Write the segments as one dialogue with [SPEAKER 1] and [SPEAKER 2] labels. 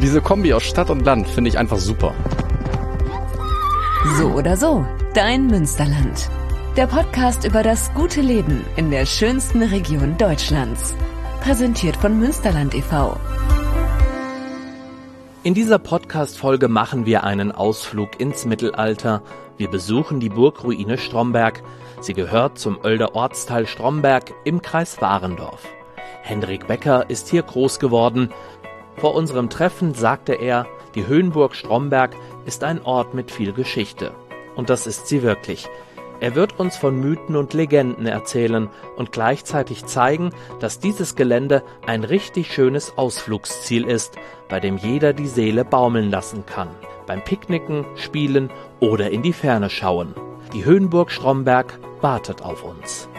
[SPEAKER 1] Diese Kombi aus Stadt und Land finde ich einfach super.
[SPEAKER 2] So oder so, dein Münsterland. Der Podcast über das gute Leben in der schönsten Region Deutschlands. Präsentiert von Münsterland e.V.
[SPEAKER 3] In dieser Podcast-Folge machen wir einen Ausflug ins Mittelalter. Wir besuchen die Burgruine Stromberg. Sie gehört zum Oelder Ortsteil Stromberg im Kreis Warendorf. Hendrik Becker ist hier groß geworden. Vor unserem Treffen sagte er, die Höhenburg Stromberg ist ein Ort mit viel Geschichte. Und das ist sie wirklich. Er wird uns von Mythen und Legenden erzählen und gleichzeitig zeigen, dass dieses Gelände ein richtig schönes Ausflugsziel ist, bei dem jeder die Seele baumeln lassen kann, beim Picknicken, Spielen oder in die Ferne schauen. Die Höhenburg Stromberg wartet auf uns.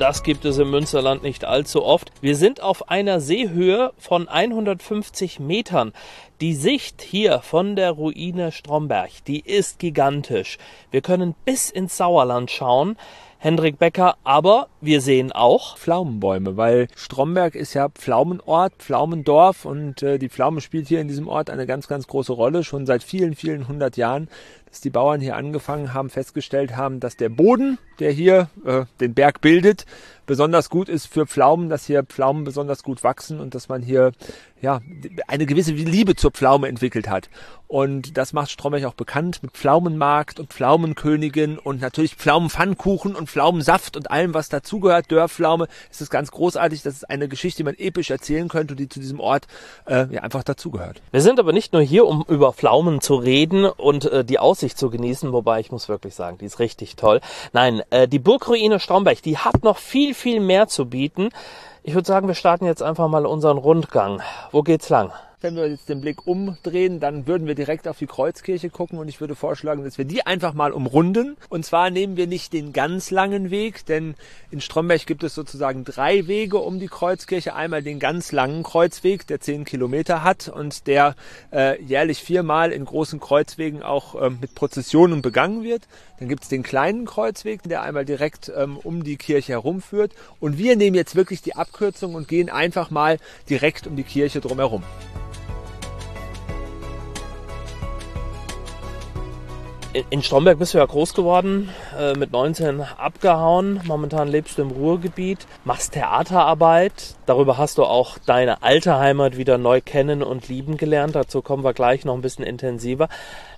[SPEAKER 3] Das gibt es im Münsterland nicht allzu oft. Wir sind auf einer Seehöhe von 150 Metern. Die Sicht hier von der Ruine Stromberg, die ist gigantisch. Wir können bis ins Sauerland schauen. Hendrik Becker, aber wir sehen auch
[SPEAKER 4] Pflaumenbäume, weil Stromberg ist ja Pflaumenort, Pflaumendorf und äh, die Pflaume spielt hier in diesem Ort eine ganz, ganz große Rolle, schon seit vielen, vielen hundert Jahren, dass die Bauern hier angefangen haben, festgestellt haben, dass der Boden, der hier äh, den Berg bildet, besonders gut ist für Pflaumen, dass hier Pflaumen besonders gut wachsen und dass man hier ja eine gewisse Liebe zur Pflaume entwickelt hat. Und das macht Stromberg auch bekannt mit Pflaumenmarkt und Pflaumenkönigin und natürlich Pflaumenpfannkuchen und Pflaumensaft und allem, was dazugehört. Dörrpflaume. Es ganz großartig. Das ist eine Geschichte, die man episch erzählen könnte und die zu diesem Ort äh, ja einfach dazugehört.
[SPEAKER 3] Wir sind aber nicht nur hier, um über Pflaumen zu reden und äh, die Aussicht zu genießen, wobei ich muss wirklich sagen, die ist richtig toll. Nein, äh, die Burgruine Stromberg, die hat noch viel, viel mehr zu bieten. Ich würde sagen, wir starten jetzt einfach mal unseren Rundgang. Wo geht's lang?
[SPEAKER 4] Wenn wir jetzt den Blick umdrehen, dann würden wir direkt auf die Kreuzkirche gucken und ich würde vorschlagen, dass wir die einfach mal umrunden. Und zwar nehmen wir nicht den ganz langen Weg, denn in Stromberg gibt es sozusagen drei Wege um die Kreuzkirche. Einmal den ganz langen Kreuzweg, der zehn Kilometer hat und der äh, jährlich viermal in großen Kreuzwegen auch äh, mit Prozessionen begangen wird. Dann gibt es den kleinen Kreuzweg, der einmal direkt ähm, um die Kirche herumführt. Und wir nehmen jetzt wirklich die Abkürzung und gehen einfach mal direkt um die Kirche drumherum.
[SPEAKER 3] In Stromberg bist du ja groß geworden, äh, mit 19 abgehauen. Momentan lebst du im Ruhrgebiet, machst Theaterarbeit. Darüber hast du auch deine alte Heimat wieder neu kennen und lieben gelernt. Dazu kommen wir gleich noch ein bisschen intensiver.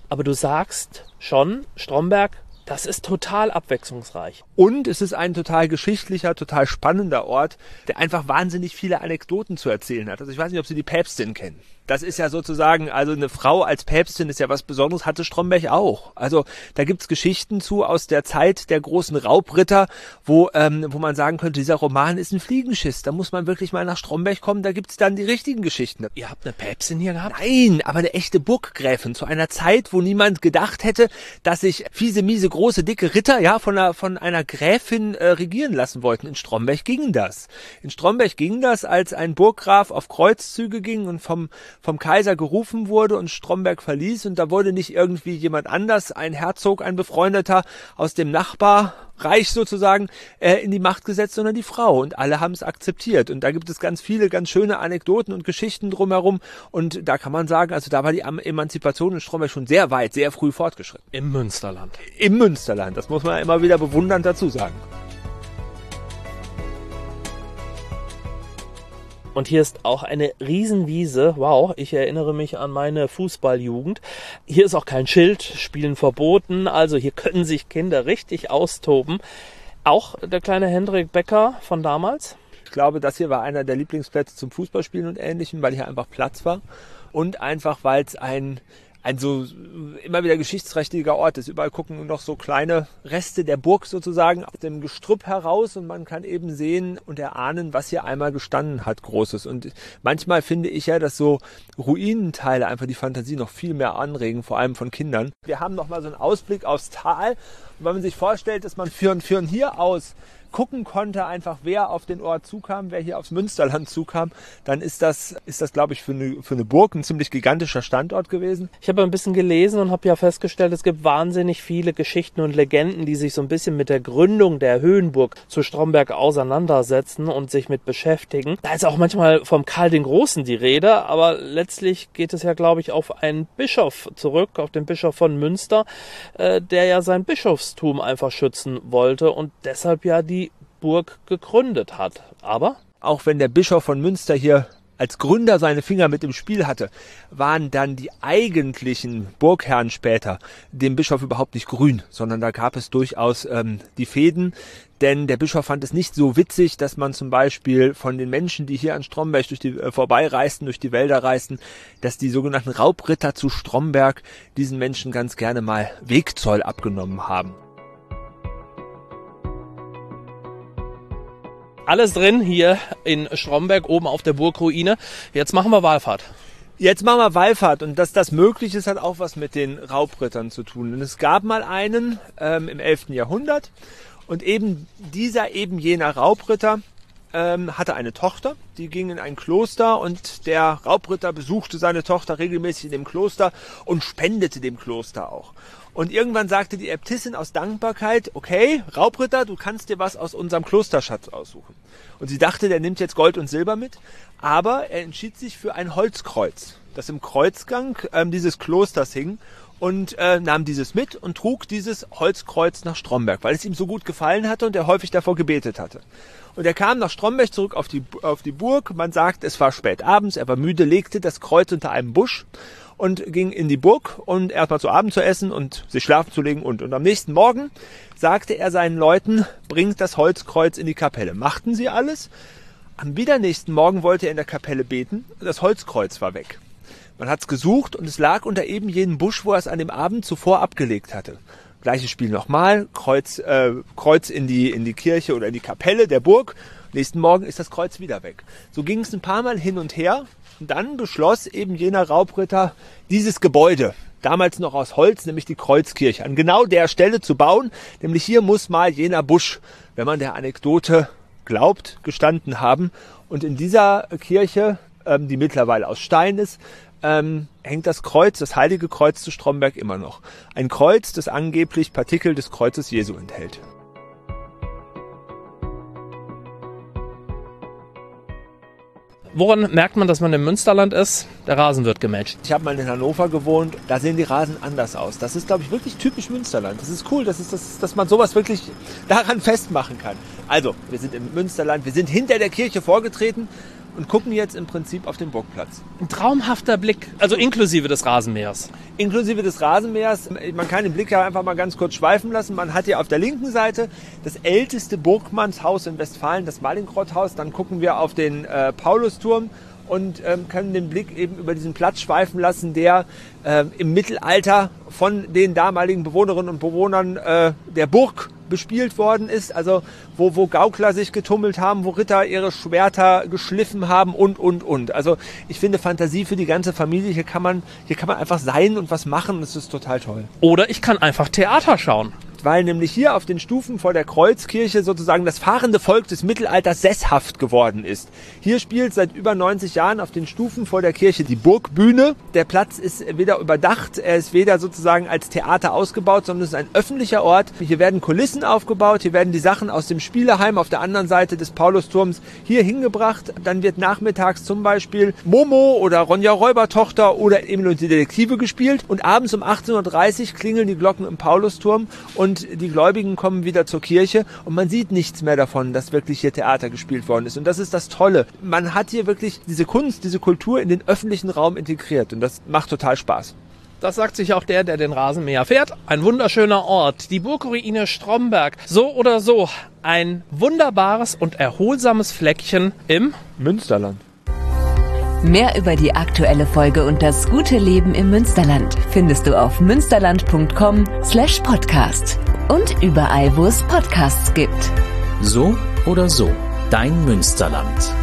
[SPEAKER 3] Aber du sagst schon, Stromberg, das ist total abwechslungsreich.
[SPEAKER 4] Und es ist ein total geschichtlicher, total spannender Ort, der einfach wahnsinnig viele Anekdoten zu erzählen hat. Also ich weiß nicht, ob Sie die Päpstin kennen das ist ja sozusagen, also eine Frau als Päpstin ist ja was Besonderes, hatte Stromberg auch. Also da gibt's Geschichten zu aus der Zeit der großen Raubritter, wo, ähm, wo man sagen könnte, dieser Roman ist ein Fliegenschiss. Da muss man wirklich mal nach Stromberg kommen, da gibt's dann die richtigen Geschichten.
[SPEAKER 3] Ihr habt eine Päpstin hier gehabt?
[SPEAKER 4] Nein, aber eine echte Burggräfin zu einer Zeit, wo niemand gedacht hätte, dass sich fiese, miese, große, dicke Ritter ja von einer, von einer Gräfin äh, regieren lassen wollten. In Stromberg ging das. In Stromberg ging das, als ein Burggraf auf Kreuzzüge ging und vom vom Kaiser gerufen wurde und Stromberg verließ und da wurde nicht irgendwie jemand anders, ein Herzog, ein Befreundeter aus dem Nachbarreich sozusagen, äh, in die Macht gesetzt, sondern die Frau und alle haben es akzeptiert und da gibt es ganz viele, ganz schöne Anekdoten und Geschichten drumherum und da kann man sagen, also da war die Emanzipation in Stromberg schon sehr weit, sehr früh fortgeschritten.
[SPEAKER 3] Im Münsterland.
[SPEAKER 4] Im Münsterland, das muss man immer wieder bewundernd dazu sagen.
[SPEAKER 3] Und hier ist auch eine Riesenwiese. Wow, ich erinnere mich an meine Fußballjugend. Hier ist auch kein Schild, Spielen verboten. Also hier können sich Kinder richtig austoben. Auch der kleine Hendrik Becker von damals.
[SPEAKER 4] Ich glaube, das hier war einer der Lieblingsplätze zum Fußballspielen und ähnlichem, weil hier einfach Platz war. Und einfach, weil es ein ein so immer wieder geschichtsträchtiger Ort ist. Überall gucken noch so kleine Reste der Burg sozusagen aus dem Gestrüpp heraus und man kann eben sehen und erahnen, was hier einmal gestanden hat, Großes. Und manchmal finde ich ja, dass so Ruinenteile einfach die Fantasie noch viel mehr anregen, vor allem von Kindern. Wir haben noch mal so einen Ausblick aufs Tal. Und wenn man sich vorstellt, dass man führen, führen hier aus gucken konnte, einfach wer auf den Ort zukam, wer hier aufs Münsterland zukam, dann ist das, ist das glaube ich, für eine, für eine Burg ein ziemlich gigantischer Standort gewesen.
[SPEAKER 3] Ich habe ein bisschen gelesen und habe ja festgestellt, es gibt wahnsinnig viele Geschichten und Legenden, die sich so ein bisschen mit der Gründung der Höhenburg zu Stromberg auseinandersetzen und sich mit beschäftigen. Da ist auch manchmal vom Karl den Großen die Rede, aber letztlich geht es ja, glaube ich, auf einen Bischof zurück, auf den Bischof von Münster, äh, der ja sein Bischofstum einfach schützen wollte und deshalb ja die Burg gegründet hat. Aber
[SPEAKER 4] auch wenn der Bischof von Münster hier als Gründer seine Finger mit im Spiel hatte, waren dann die eigentlichen Burgherren später dem Bischof überhaupt nicht grün, sondern da gab es durchaus ähm, die Fäden, denn der Bischof fand es nicht so witzig, dass man zum Beispiel von den Menschen, die hier an Stromberg durch die, äh, vorbeireisten, durch die Wälder reisten, dass die sogenannten Raubritter zu Stromberg diesen Menschen ganz gerne mal Wegzoll abgenommen haben.
[SPEAKER 3] Alles drin hier in Stromberg oben auf der Burgruine. Jetzt machen wir Wallfahrt.
[SPEAKER 4] Jetzt machen wir Wallfahrt und dass das möglich ist, hat auch was mit den Raubrittern zu tun. Denn es gab mal einen ähm, im 11. Jahrhundert und eben dieser, eben jener Raubritter ähm, hatte eine Tochter, die ging in ein Kloster und der Raubritter besuchte seine Tochter regelmäßig in dem Kloster und spendete dem Kloster auch. Und irgendwann sagte die Äbtissin aus Dankbarkeit, okay, Raubritter, du kannst dir was aus unserem Klosterschatz aussuchen. Und sie dachte, der nimmt jetzt Gold und Silber mit, aber er entschied sich für ein Holzkreuz, das im Kreuzgang ähm, dieses Klosters hing und äh, nahm dieses mit und trug dieses Holzkreuz nach Stromberg, weil es ihm so gut gefallen hatte und er häufig davor gebetet hatte. Und er kam nach Stromberg zurück auf die, auf die Burg. Man sagt, es war spät abends, er war müde, legte das Kreuz unter einem Busch und ging in die Burg und erstmal zu Abend zu essen und sich schlafen zu legen und. Und am nächsten Morgen sagte er seinen Leuten, bringt das Holzkreuz in die Kapelle. Machten sie alles. Am wieder nächsten Morgen wollte er in der Kapelle beten. Das Holzkreuz war weg. Man hat's gesucht und es lag unter eben jenem Busch, wo er es an dem Abend zuvor abgelegt hatte. Gleiches Spiel nochmal, Kreuz, äh, Kreuz in die, in die Kirche oder in die Kapelle der Burg. Nächsten Morgen ist das Kreuz wieder weg. So ging es ein paar Mal hin und her. Und dann beschloss eben jener Raubritter, dieses Gebäude, damals noch aus Holz, nämlich die Kreuzkirche, an genau der Stelle zu bauen. Nämlich hier muss mal jener Busch, wenn man der Anekdote glaubt, gestanden haben. Und in dieser Kirche, ähm, die mittlerweile aus Stein ist, ähm, hängt das Kreuz, das heilige Kreuz zu Stromberg immer noch. Ein Kreuz, das angeblich Partikel des Kreuzes Jesu enthält.
[SPEAKER 3] Woran merkt man, dass man im Münsterland ist? Der Rasen wird gematcht.
[SPEAKER 4] Ich habe mal in Hannover gewohnt, da sehen die Rasen anders aus. Das ist, glaube ich, wirklich typisch Münsterland. Das ist cool, dass, ist, dass, dass man sowas wirklich daran festmachen kann. Also, wir sind im Münsterland, wir sind hinter der Kirche vorgetreten und gucken jetzt im Prinzip auf den Burgplatz.
[SPEAKER 3] Ein traumhafter Blick, also inklusive des Rasenmähers.
[SPEAKER 4] Inklusive des Rasenmähers. Man kann den Blick ja einfach mal ganz kurz schweifen lassen. Man hat hier auf der linken Seite das älteste Burgmannshaus in Westfalen, das Malingrotthaus. Dann gucken wir auf den äh, Paulusturm und ähm, können den Blick eben über diesen Platz schweifen lassen, der äh, im Mittelalter von den damaligen Bewohnerinnen und Bewohnern äh, der Burg bespielt worden ist, also wo, wo Gaukler sich getummelt haben, wo Ritter ihre Schwerter geschliffen haben und, und, und. Also ich finde Fantasie für die ganze Familie, hier kann man, hier kann man einfach sein und was machen, das ist total toll.
[SPEAKER 3] Oder ich kann einfach Theater schauen
[SPEAKER 4] weil nämlich hier auf den Stufen vor der Kreuzkirche sozusagen das fahrende Volk des Mittelalters sesshaft geworden ist. Hier spielt seit über 90 Jahren auf den Stufen vor der Kirche die Burgbühne. Der Platz ist weder überdacht, er ist weder sozusagen als Theater ausgebaut, sondern es ist ein öffentlicher Ort. Hier werden Kulissen aufgebaut, hier werden die Sachen aus dem Spieleheim auf der anderen Seite des Paulusturms hier hingebracht. Dann wird nachmittags zum Beispiel Momo oder Ronja Räubertochter oder Emil und die Detektive gespielt und abends um 18.30 Uhr klingeln die Glocken im Paulusturm und und die Gläubigen kommen wieder zur Kirche und man sieht nichts mehr davon, dass wirklich hier Theater gespielt worden ist. Und das ist das Tolle. Man hat hier wirklich diese Kunst, diese Kultur in den öffentlichen Raum integriert und das macht total Spaß.
[SPEAKER 3] Das sagt sich auch der, der den Rasenmäher fährt. Ein wunderschöner Ort, die Burgruine Stromberg. So oder so, ein wunderbares und erholsames Fleckchen im
[SPEAKER 4] Münsterland.
[SPEAKER 2] Mehr über die aktuelle Folge und das gute Leben im Münsterland findest du auf münsterland.com/podcast und überall, wo es Podcasts gibt.
[SPEAKER 5] So oder so, dein Münsterland.